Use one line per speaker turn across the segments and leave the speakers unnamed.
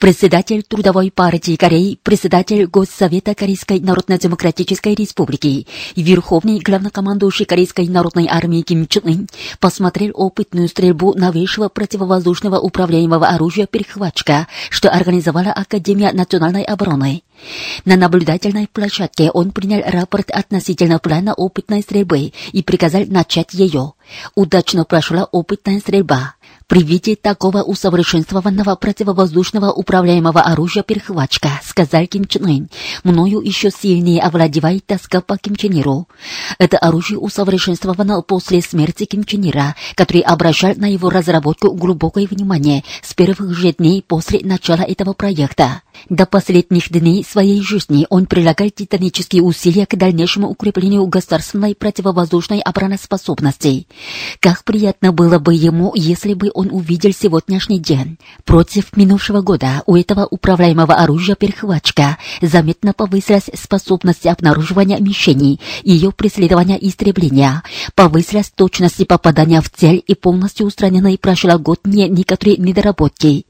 Председатель Трудовой партии Кореи, председатель Госсовета Корейской Народно-Демократической Республики и верховный главнокомандующий Корейской Народной Армии Ким Чен Ын посмотрел опытную стрельбу новейшего противовоздушного управляемого оружия «Перехватчика», что организовала Академия национальной обороны. На наблюдательной площадке он принял рапорт относительно плана опытной стрельбы и приказал начать ее. Удачно прошла опытная стрельба. При виде такого усовершенствованного противовоздушного управляемого оружия перехватчика, сказал Ким Чен Ын, мною еще сильнее овладевает тоска по Ким Чен Иру. Это оружие усовершенствовано после смерти Ким Чен Ира, который обращал на его разработку глубокое внимание с первых же дней после начала этого проекта. До последних дней своей жизни он прилагал титанические усилия к дальнейшему укреплению государственной противовоздушной обороноспособности. Как приятно было бы ему, если бы он увидел сегодняшний день. Против минувшего года у этого управляемого оружия перехватчика заметно повысилась способность обнаруживания мишеней, ее преследования и истребления, повысилась точность попадания в цель и полностью устранены прошлогодние некоторые недоработки.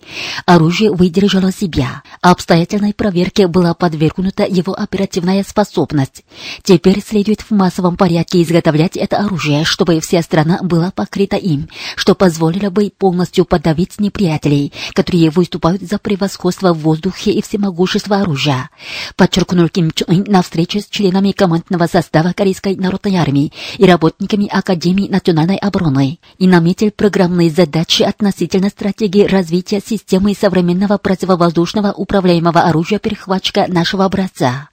Оружие выдержало себя. Обстоятельной проверке была подвергнута его оперативная способность. Теперь следует в массовом порядке изготовлять это оружие, чтобы вся страна была покрыта им, что позволило бы полностью подавить неприятелей, которые выступают за превосходство в воздухе и всемогущество оружия. Подчеркнул Ким Чун Ын на встрече с членами командного состава Корейской народной армии и работниками Академии национальной обороны и наметил программные задачи относительно стратегии развития системы современного противовоздушного управляемого оружия перехватчика нашего образца.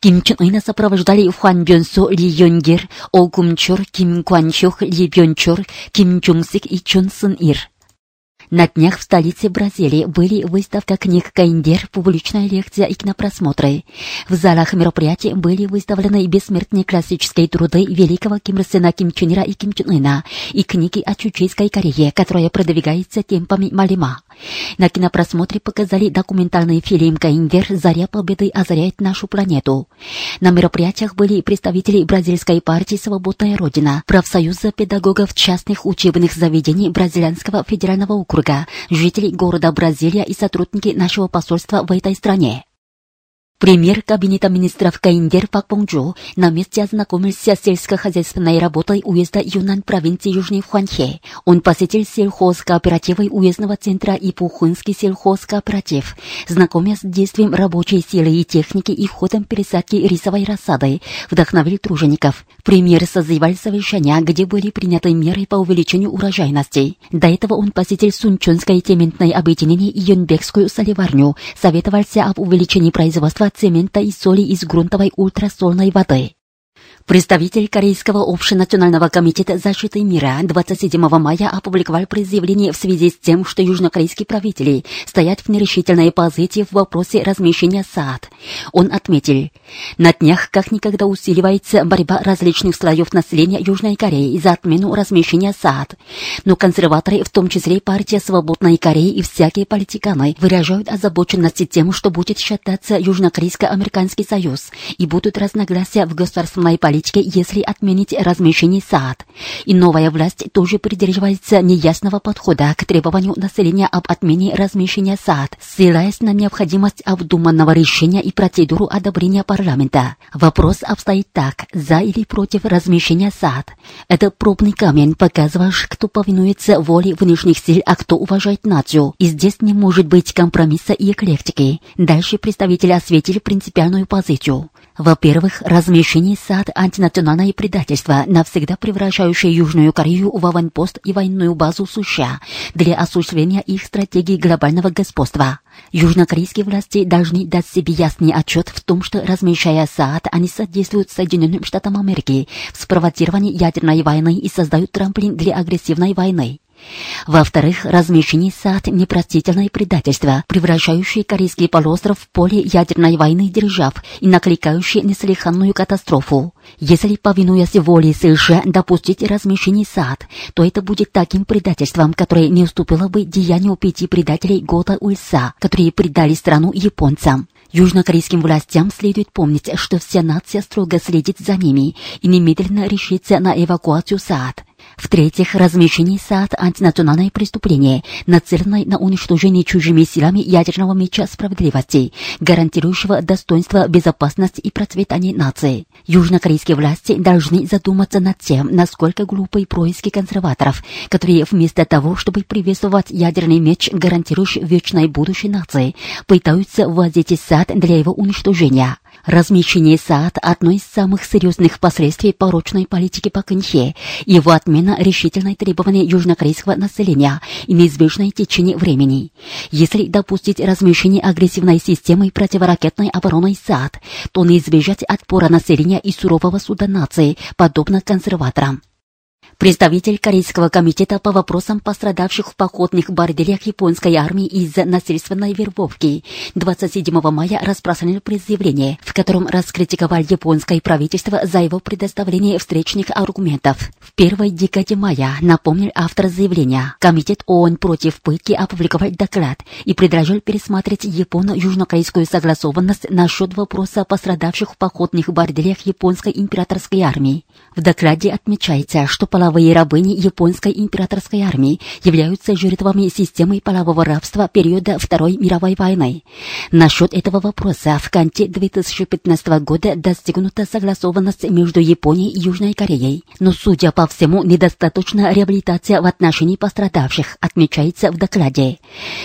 Ким Чен Ына сопровождали Хуан Бёнсо, Ли Йонгер, О Гумчор, Ким Кванчух, Ли Бёнчор, Ким Чунсик и Чон Сын Ир. На днях в столице Бразилии были выставка книг Каиндер, публичная лекция и кинопросмотры. В залах мероприятий были выставлены бессмертные классические труды великого Ким Ир Ким Ира и Ким Чен Ына и книги о Чучейской Корее, которая продвигается темпами Малима. На кинопросмотре показали документальный фильм «Каиндер. Заря Победы озаряет нашу планету». На мероприятиях были представители бразильской партии «Свободная Родина», профсоюза педагогов частных учебных заведений Бразильянского федерального округа, жители города Бразилия и сотрудники нашего посольства в этой стране. Премьер Кабинета министров Каиндер Пак Понджу на месте ознакомился с сельскохозяйственной работой уезда Юнан провинции Южный Хуанхе. Он посетил сельхозкооперативы уездного центра и Пухунский сельхозкооператив, знакомясь с действием рабочей силы и техники и ходом пересадки рисовой рассады, вдохновил тружеников. Премьер созывал совещания, где были приняты меры по увеличению урожайности. До этого он посетил Сунчонское цементное объединение и Юнбекскую соливарню, советовался об увеличении производства цемента и соли из грунтовой ультрасольной воды. Представитель Корейского общенационального комитета защиты мира 27 мая опубликовал заявление в связи с тем, что южнокорейские правители стоят в нерешительной позиции в вопросе размещения САД. Он отметил, на днях как никогда усиливается борьба различных слоев населения Южной Кореи за отмену размещения САД. Но консерваторы, в том числе партия Свободной Кореи и всякие политиканы, выражают озабоченность тем, что будет считаться Южнокорейско-Американский союз и будут разногласия в государственной политике политике, если отменить размещение САД. И новая власть тоже придерживается неясного подхода к требованию населения об отмене размещения САД, ссылаясь на необходимость обдуманного решения и процедуру одобрения парламента. Вопрос обстоит так, за или против размещения САД. Это пробный камень, показываешь, кто повинуется воле внешних сил, а кто уважает нацию. И здесь не может быть компромисса и эклектики. Дальше представители осветили принципиальную позицию. Во-первых, размещение САД – антинациональное предательство, навсегда превращающее Южную Корею в аванпост и военную базу США для осуществления их стратегии глобального господства. Южнокорейские власти должны дать себе ясный отчет в том, что, размещая САД, они содействуют Соединенным Штатам Америки в спровоцировании ядерной войны и создают трамплин для агрессивной войны. Во-вторых, размещение САД – непростительное предательство, превращающее Корейский полуостров в поле ядерной войны держав и накликающее неслыханную катастрофу. Если, повинуясь воле США, допустить размещение САД, то это будет таким предательством, которое не уступило бы деянию пяти предателей года УСА, которые предали страну японцам. Южнокорейским властям следует помнить, что вся нация строго следит за ними и немедленно решится на эвакуацию САД. В-третьих, размещение САД – антинациональное преступление, нацеленное на уничтожение чужими силами ядерного меча справедливости, гарантирующего достоинство, безопасность и процветание нации. Южнокорейские власти должны задуматься над тем, насколько глупы происки консерваторов, которые вместо того, чтобы приветствовать ядерный меч, гарантирующий вечное будущее нации, пытаются вводить САД для его уничтожения. Размещение САД – одно из самых серьезных последствий порочной политики Пакэнхе. Его отмена – решительное требование южнокорейского населения и неизбежное течение времени. Если допустить размещение агрессивной системы противоракетной обороны САД, то не избежать отпора населения и сурового суда нации, подобно консерваторам. Представитель Корейского комитета по вопросам пострадавших в походных борделях японской армии из-за насильственной вербовки 27 мая распространил пресс-заявление, в котором раскритиковал японское правительство за его предоставление встречных аргументов. В первой декаде мая, напомнил автор заявления, Комитет ООН против пытки опубликовал доклад и предложил пересмотреть японо-южнокорейскую согласованность насчет вопроса пострадавших в походных борделях японской императорской армии. В докладе отмечается, что половые рабыни японской императорской армии являются жертвами системы полового рабства периода Второй мировой войны. Насчет этого вопроса в конце 2015 года достигнута согласованность между Японией и Южной Кореей. Но, судя по всему, недостаточна реабилитация в отношении пострадавших, отмечается в докладе.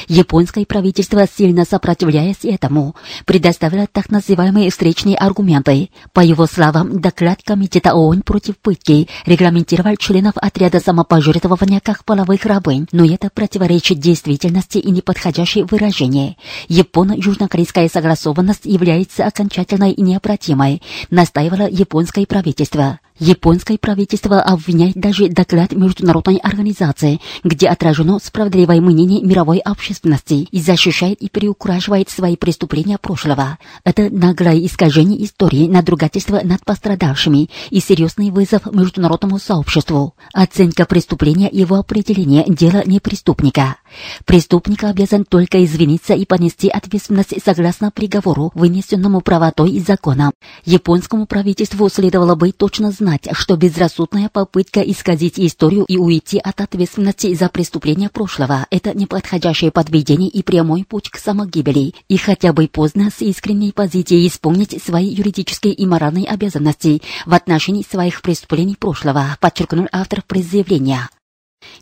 Японское правительство, сильно сопротивляясь этому, предоставило так называемые встречные аргументы. По его словам, доклад Комитета ООН против пытки регламентировал членов отряда самопожертвования как половых рабынь, но это противоречит действительности и неподходящее выражение. Японо-южнокорейская согласованность является окончательной и необратимой, настаивало японское правительство. Японское правительство обвиняет даже доклад Международной организации, где отражено справедливое мнение мировой общественности и защищает и переукрашивает свои преступления прошлого. Это наглое искажение истории, надругательство над пострадавшими и серьезный вызов международному сообществу. Оценка преступления и его определение – дело не преступника. Преступник обязан только извиниться и понести ответственность согласно приговору, вынесенному правотой и законом. Японскому правительству следовало бы точно знать, что безрассудная попытка исказить историю и уйти от ответственности за преступления прошлого – это неподходящее подведение и прямой путь к самогибели, и хотя бы поздно с искренней позицией исполнить свои юридические и моральные обязанности в отношении своих преступлений прошлого, подчеркнул автор пресс-заявления.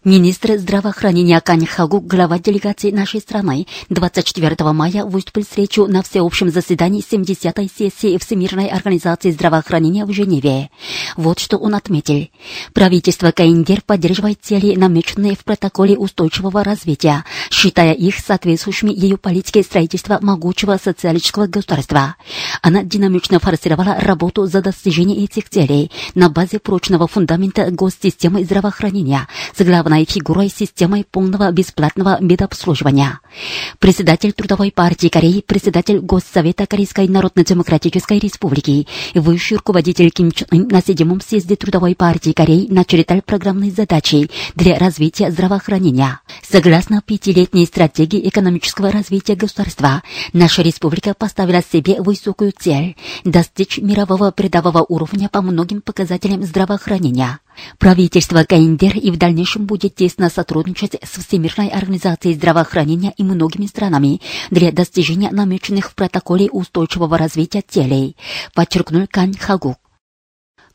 Министр здравоохранения Кань Хагу, глава делегации нашей страны, 24 мая выступил речью на всеобщем заседании 70-й сессии Всемирной организации здравоохранения в Женеве. Вот что он отметил. Правительство КНДР поддерживает цели, намеченные в протоколе устойчивого развития, считая их соответствующими ее политике строительства могучего социалистического государства. Она динамично форсировала работу за достижение этих целей на базе прочного фундамента госсистемы здравоохранения главной фигурой системы полного бесплатного медобслуживания. Председатель Трудовой партии Кореи, председатель Госсовета Корейской Народно-Демократической Республики, высший руководитель Ким Чен Ын на седьмом съезде Трудовой партии Кореи начертал программные задачи для развития здравоохранения. Согласно пятилетней стратегии экономического развития государства, наша республика поставила себе высокую цель – достичь мирового передового уровня по многим показателям здравоохранения. Правительство КНДР и в дальнейшем будет тесно сотрудничать с Всемирной организацией здравоохранения и многими странами для достижения намеченных в протоколе устойчивого развития целей, подчеркнул Кань Хагук.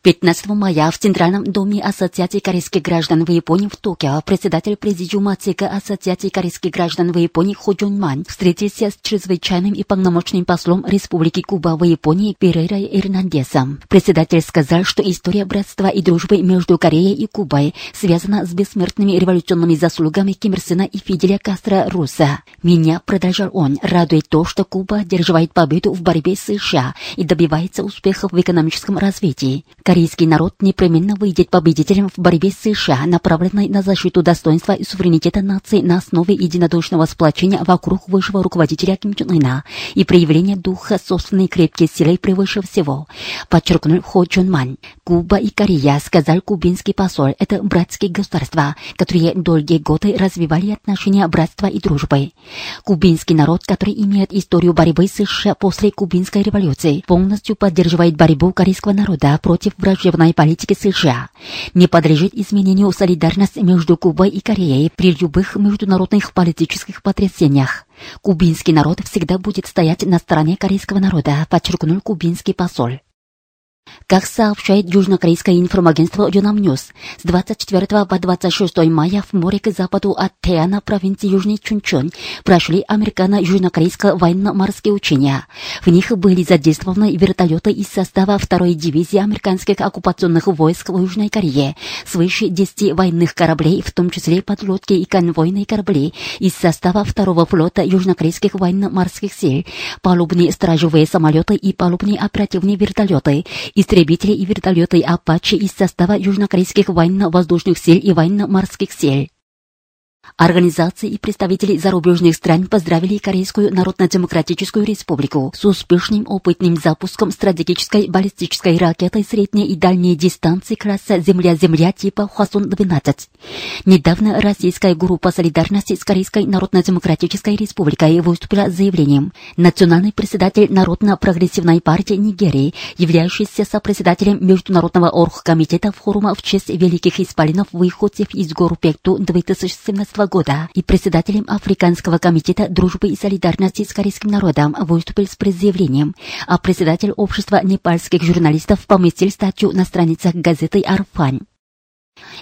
15 мая в Центральном доме Ассоциации корейских граждан в Японии в Токио председатель президиума ЦК Ассоциации корейских граждан в Японии Хо Джун Ман встретился с чрезвычайным и полномочным послом Республики Куба в Японии Перейрой Эрнандесом. Председатель сказал, что история братства и дружбы между Кореей и Кубой связана с бессмертными революционными заслугами Ким Ир Сена и Фиделя Кастро Руса. Меня, продолжал он, радует то, что Куба одерживает победу в борьбе с США и добивается успехов в экономическом развитии. Корейский народ непременно выйдет победителем в борьбе с США, направленной на защиту достоинства и суверенитета нации на основе единодушного сплочения вокруг высшего руководителя Ким Чен Ына и проявления духа собственной крепкой силой превыше всего, подчеркнул Хо Чон Ман. Куба и Корея, сказал кубинский посол, это братские государства, которые долгие годы развивали отношения братства и дружбы. Кубинский народ, который имеет историю борьбы с США после кубинской революции, полностью поддерживает борьбу корейского народа против враждебной политики США. Не подлежит изменению солидарность между Кубой и Кореей при любых международных политических потрясениях. Кубинский народ всегда будет стоять на стороне корейского народа, подчеркнул кубинский посол. Как сообщает южнокорейское информагентство Ёнхап Ньюс, с 24 по 26 мая в море к западу от Теана провинции Южный Чунчон прошли американо-южнокорейские военно-морские учения. В них были задействованы вертолеты из состава второй дивизии американских оккупационных войск в Южной Корее, свыше 10 военных кораблей, в том числе подлодки и конвойные корабли из состава второго флота южнокорейских военно-морских сил, палубные стражевые самолеты и палубные оперативные вертолеты, истребители и вертолеты «Апачи» из состава южнокорейских военно-воздушных сил и военно-морских сил. Организации и представители зарубежных стран поздравили Корейскую Народно-Демократическую Республику с успешным опытным запуском стратегической баллистической ракеты средней и дальней дистанции класса «Земля-Земля» типа «Хвасон-12». Недавно российская группа солидарности с Корейской Народно-Демократической Республикой выступила с заявлением. Национальный председатель Народно-прогрессивной партии Нигерии, являющийся сопредседателем Международного оргкомитета форума в честь великих исполинов выходцев из гор Пекту 2017 года и председателем Африканского комитета дружбы и солидарности с корейским народом выступил с предъявлением, а председатель общества непальских журналистов поместил статью на страницах газеты «Арфань».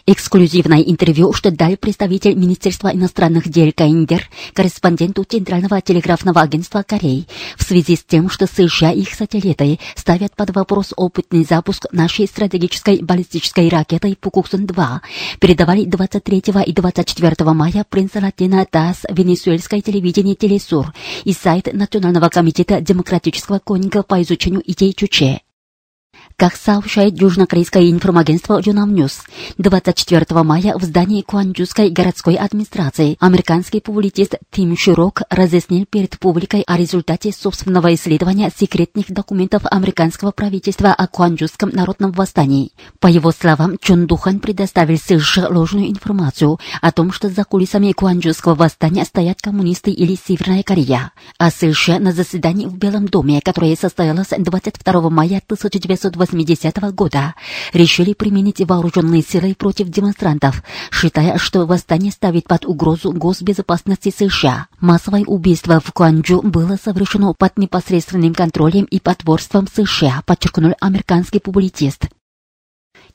Эксклюзивное интервью, что дал представитель Министерства иностранных дел Каиндер корреспонденту Центрального телеграфного агентства Кореи в связи с тем, что США и их сателлиты ставят под вопрос опытный запуск нашей стратегической баллистической ракеты Пукуксон-2, передавали 23 и 24 мая принца Латина ТАСС, венесуэльское телевидение Телесур и сайт Национального комитета демократического конника по изучению идей Чуче. Как сообщает южнокорейское информагентство Ёнхап Ньюс, 24 мая в здании Куанджуской городской администрации американский публицист Тим Широк разъяснил перед публикой о результате собственного исследования секретных документов американского правительства о Куанджуском народном восстании. По его словам, Чун Духан предоставил США ложную информацию о том, что за кулисами Куанджуского восстания стоят коммунисты или Северная Корея. А США на заседании в Белом доме, которое состоялось 22 мая 1980 1980 года решили применить вооруженные силы против демонстрантов, считая, что восстание ставит под угрозу госбезопасности США. Массовое убийство в Куанджу было совершено под непосредственным контролем и потворством США, подчеркнул американский публицист.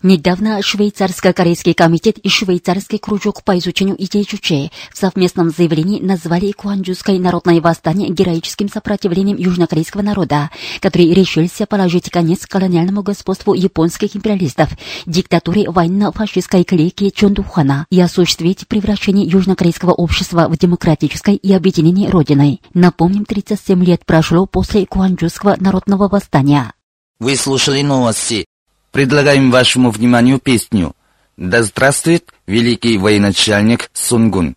Недавно Швейцарско-корейский комитет и Швейцарский кружок по изучению идей Чуче в совместном заявлении назвали Куанджуское народное восстание героическим сопротивлением южнокорейского народа, который решился положить конец колониальному господству японских империалистов, диктатуре военно-фашистской клейки Чондухана и осуществить превращение южнокорейского общества в демократическое и объединение Родиной. Напомним, 37 лет прошло после Куанджуского народного восстания.
Вы слушали новости предлагаем вашему вниманию песню «Да здравствует великий военачальник Сунгун».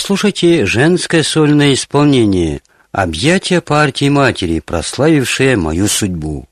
Послушайте женское сольное исполнение «Объятия партии матери, прославившее мою судьбу».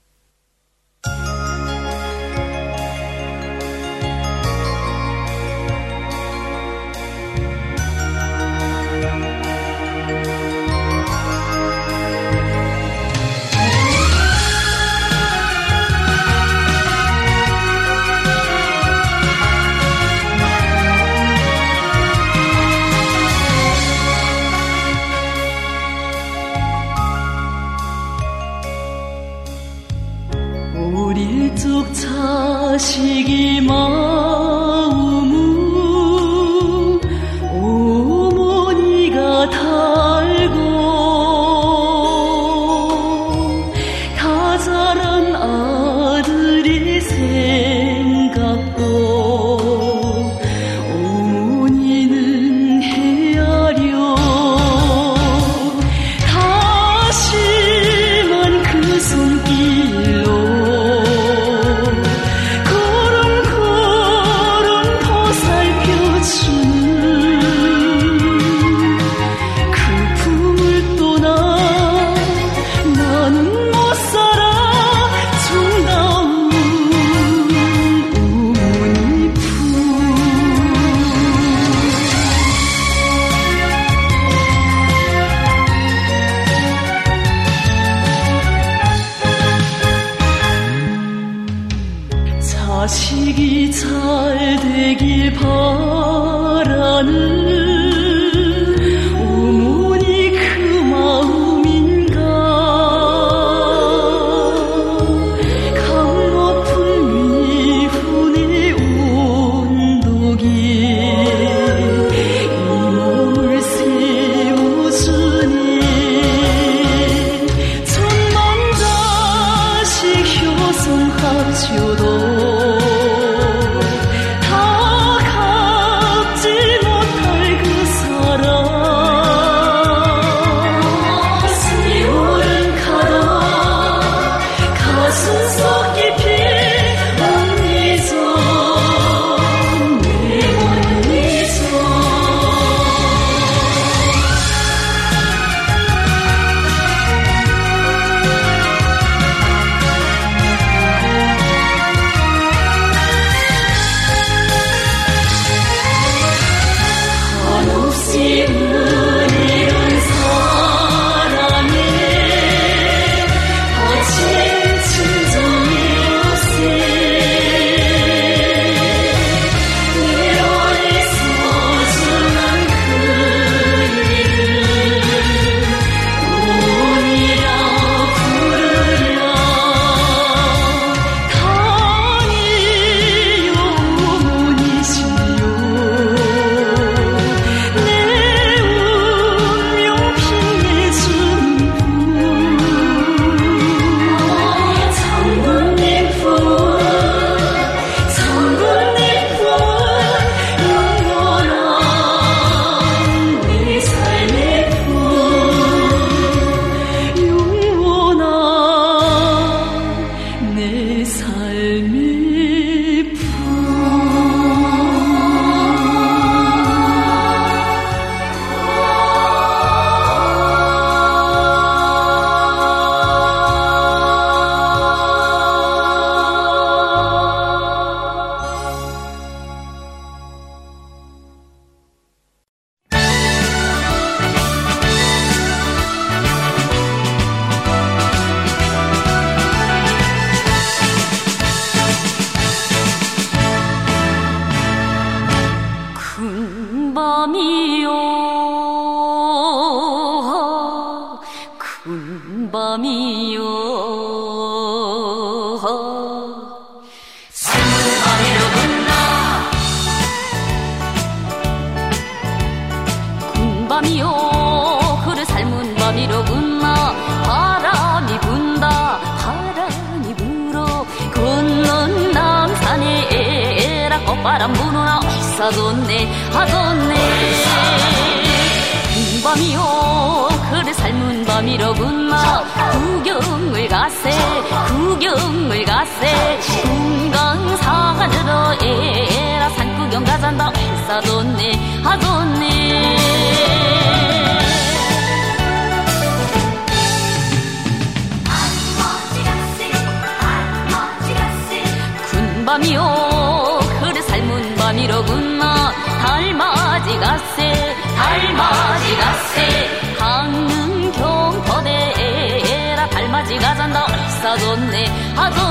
啊，走。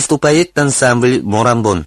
Выступает ансамбль «Морамбон».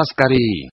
Голос Кореи.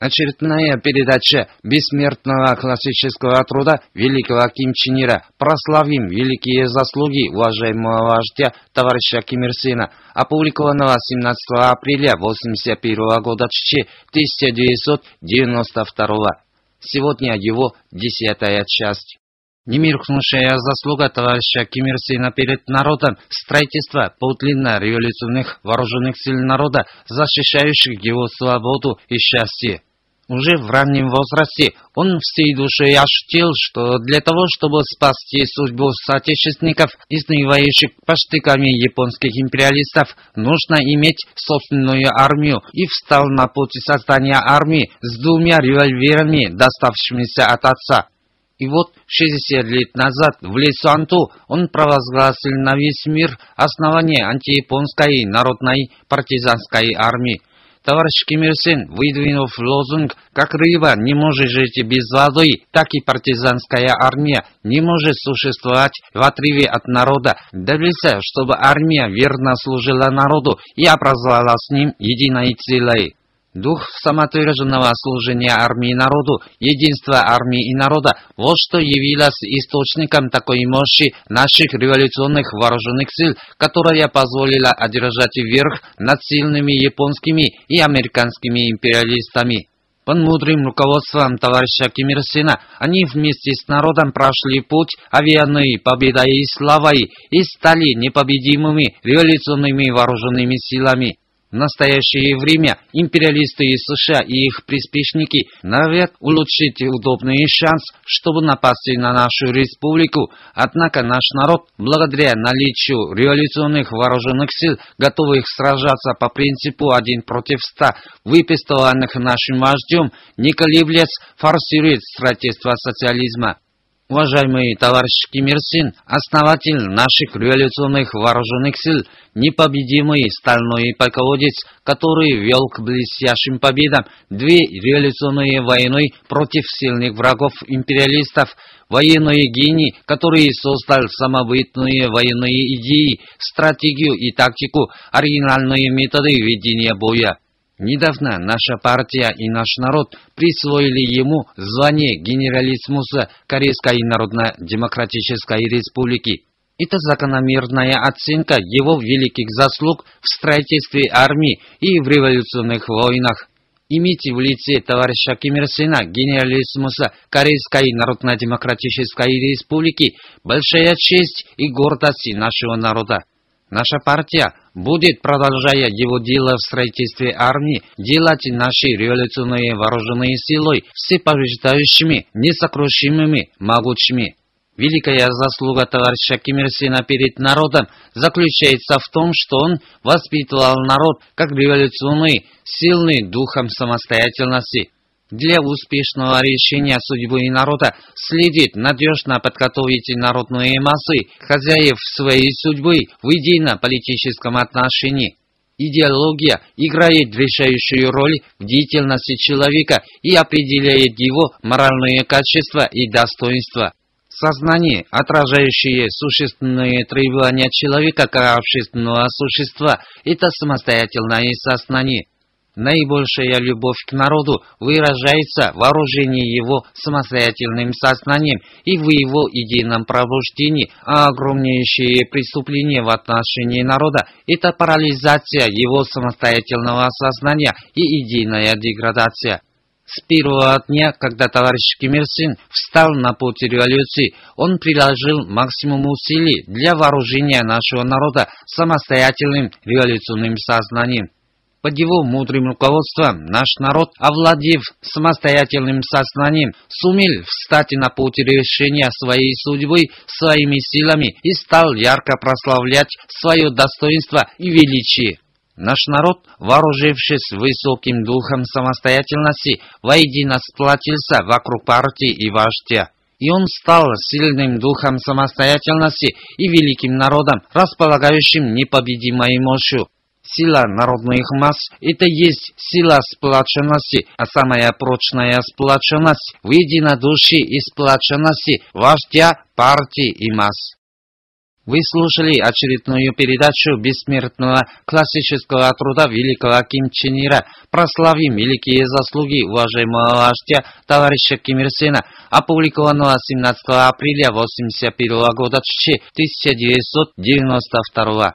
Очередная передача бессмертного классического труда великого Ким Чен Ира «Прославим великие заслуги уважаемого вождя товарища Ким Ир Сена», опубликованного 17 апреля 1981 года 1992. Сегодня его десятая часть. Немеркнувшая заслуга товарища Ким Ир Сена перед народом строительство подлинно-революционных вооруженных сил народа, защищающих его свободу и счастье. Уже в раннем возрасте он всей душой ощутил, что для того, чтобы спасти судьбу соотечественников, изнывающих паштыками японских империалистов, нужно иметь собственную армию и встал на пути создания армии с двумя револьверами, доставшимися от отца. И вот 60 лет назад в Лесуанту он провозгласил на весь мир основание антияпонской народной партизанской армии. Товарищ Ким Ир Сен, выдвинув лозунг «Как рыба не может жить без воды, так и партизанская армия не может существовать в отрыве от народа», добился, чтобы армия верно служила народу и образовала с ним единой целой. Дух самоотверженного служения армии народу, единства армии и народа – вот что явилось источником такой мощи наших революционных вооруженных сил, которая позволила одержать верх над сильными японскими и американскими империалистами. Под мудрым руководством товарища Ким Ир Сена они вместе с народом прошли путь овеянной победой и славой и стали непобедимыми революционными вооруженными силами. В настоящее время империалисты из США и их приспешники норовят улучшить удобный шанс, чтобы напасть на нашу республику. Однако наш народ, благодаря наличию революционных вооруженных сил, готовых сражаться по принципу один против ста, выпистованных нашим вождем, не колеблясь, форсирует строительство социализма. Уважаемый товарищ Ким Ир Син, основатель наших революционных вооруженных сил, непобедимый стальной полководец, который вел к блестящим победам две революционные войны против сильных врагов империалистов, военные гений, который создал самобытные военные идеи, стратегию и тактику, оригинальные методы ведения боя. Недавно наша партия и наш народ присвоили ему звание генералиссимуса Корейской Народно-Демократической Республики. Это закономерная оценка его великих заслуг в строительстве армии и в революционных войнах. Имейте в лице товарища Ким Ир Сена, генералиссимуса Корейской Народно-Демократической Республики, большая честь и гордость нашего народа. Наша партия будет, продолжая его дело в строительстве армии, делать наши революционные вооруженные силы всепобеждающими, несокрушимыми, могучими. Великая заслуга товарища Ким Ир Сена перед народом заключается в том, что он воспитывал народ как революционный, сильный духом самостоятельности, для успешного решения судьбы народа следует надежно подготовить народные массы, хозяев своей судьбы в идейно-политическом отношении. Идеология играет решающую роль в деятельности человека и определяет его моральные качества и достоинства. Сознание, отражающее существенные требования человека как общественного существа, это самостоятельное сознание. Наибольшая любовь к народу выражается в вооружении его самостоятельным сознанием и в его идейном пробуждении, а огромнейшие преступления в отношении народа – это парализация его самостоятельного сознания и идейная деградация. С первого дня, когда товарищ Ким Ир Син встал на путь революции, он приложил максимум усилий для вооружения нашего народа самостоятельным революционным сознанием. Под его мудрым руководством наш народ, овладев самостоятельным сознанием, сумел встать на путь решения своей судьбы своими силами и стал ярко прославлять свое достоинство и величие. Наш народ, вооружившись высоким духом самостоятельности, воедино сплотился вокруг партии и вождя. И он стал сильным духом самостоятельности и великим народом, располагающим непобедимой мощью. Сила народных масс – это есть сила сплоченности, а самая прочная сплоченность в единодушии и сплоченности вождя, партии и масс.
Вы слушали очередную передачу бессмертного классического труда великого Ким Чен Ира. Прославим великие заслуги уважаемого вождя товарища Ким Ир Сена, опубликованного 17 апреля 1981 года 1992.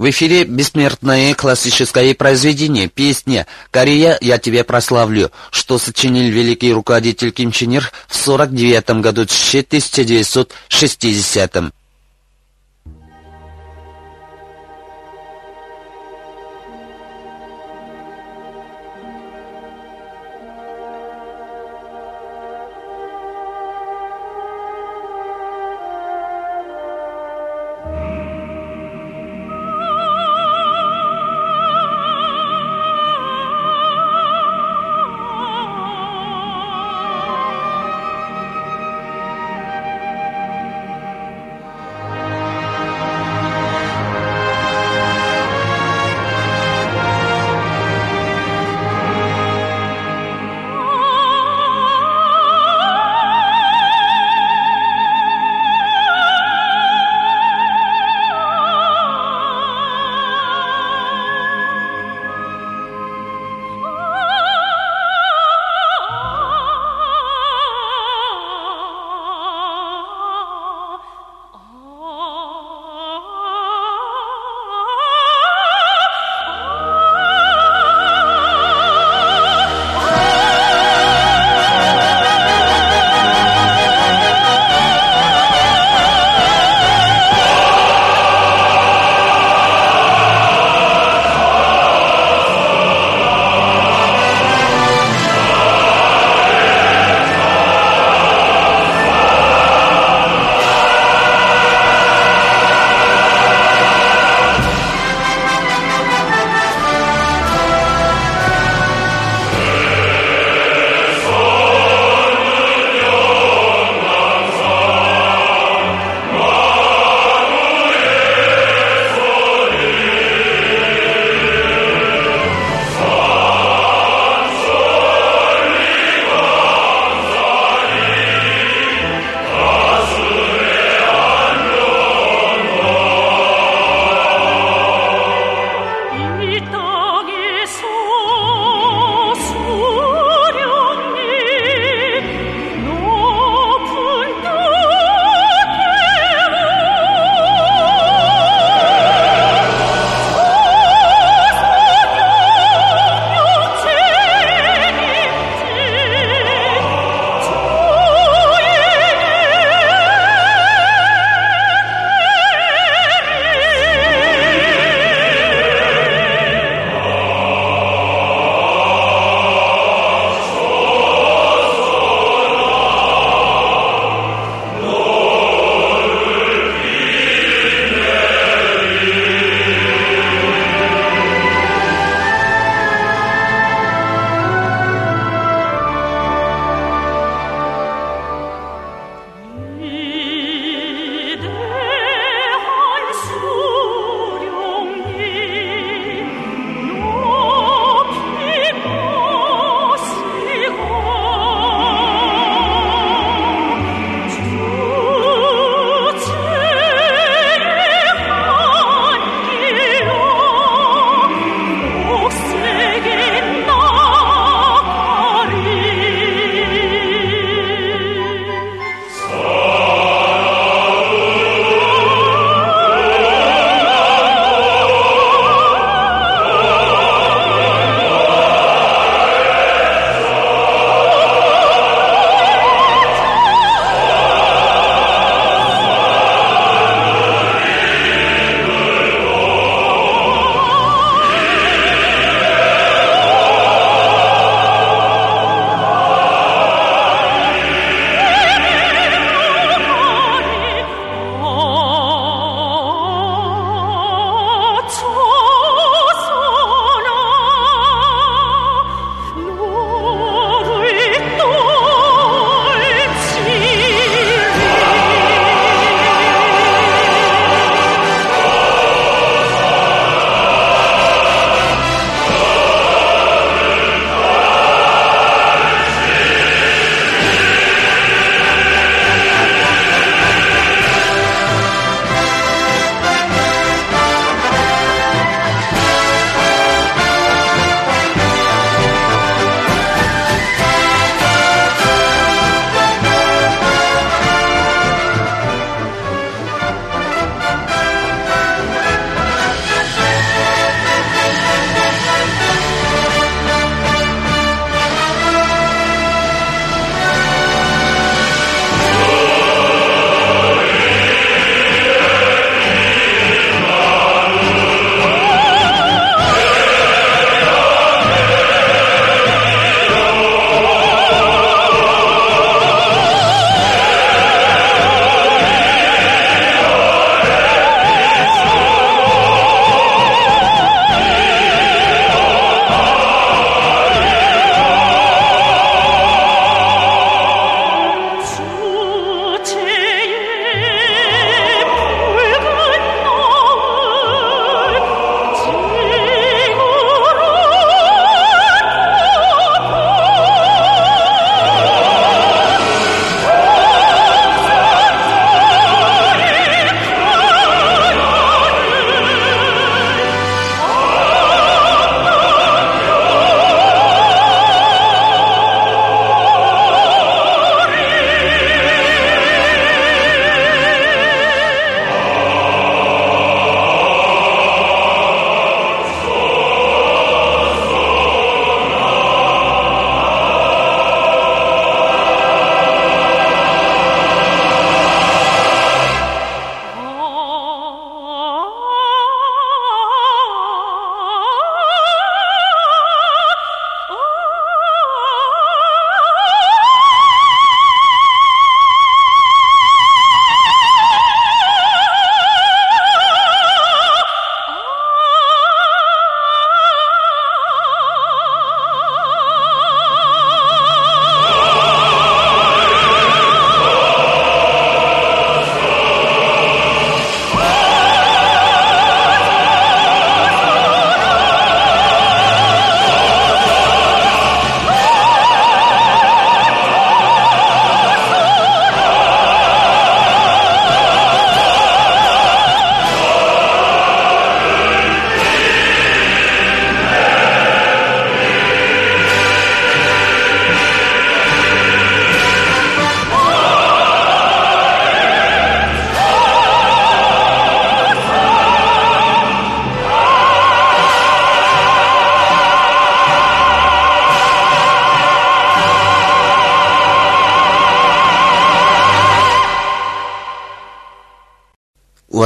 В эфире бессмертное классическое произведение, песня «Корея, я тебя прославлю», что сочинил великий руководитель Ким Чен Ир в 49 году 1960 -м.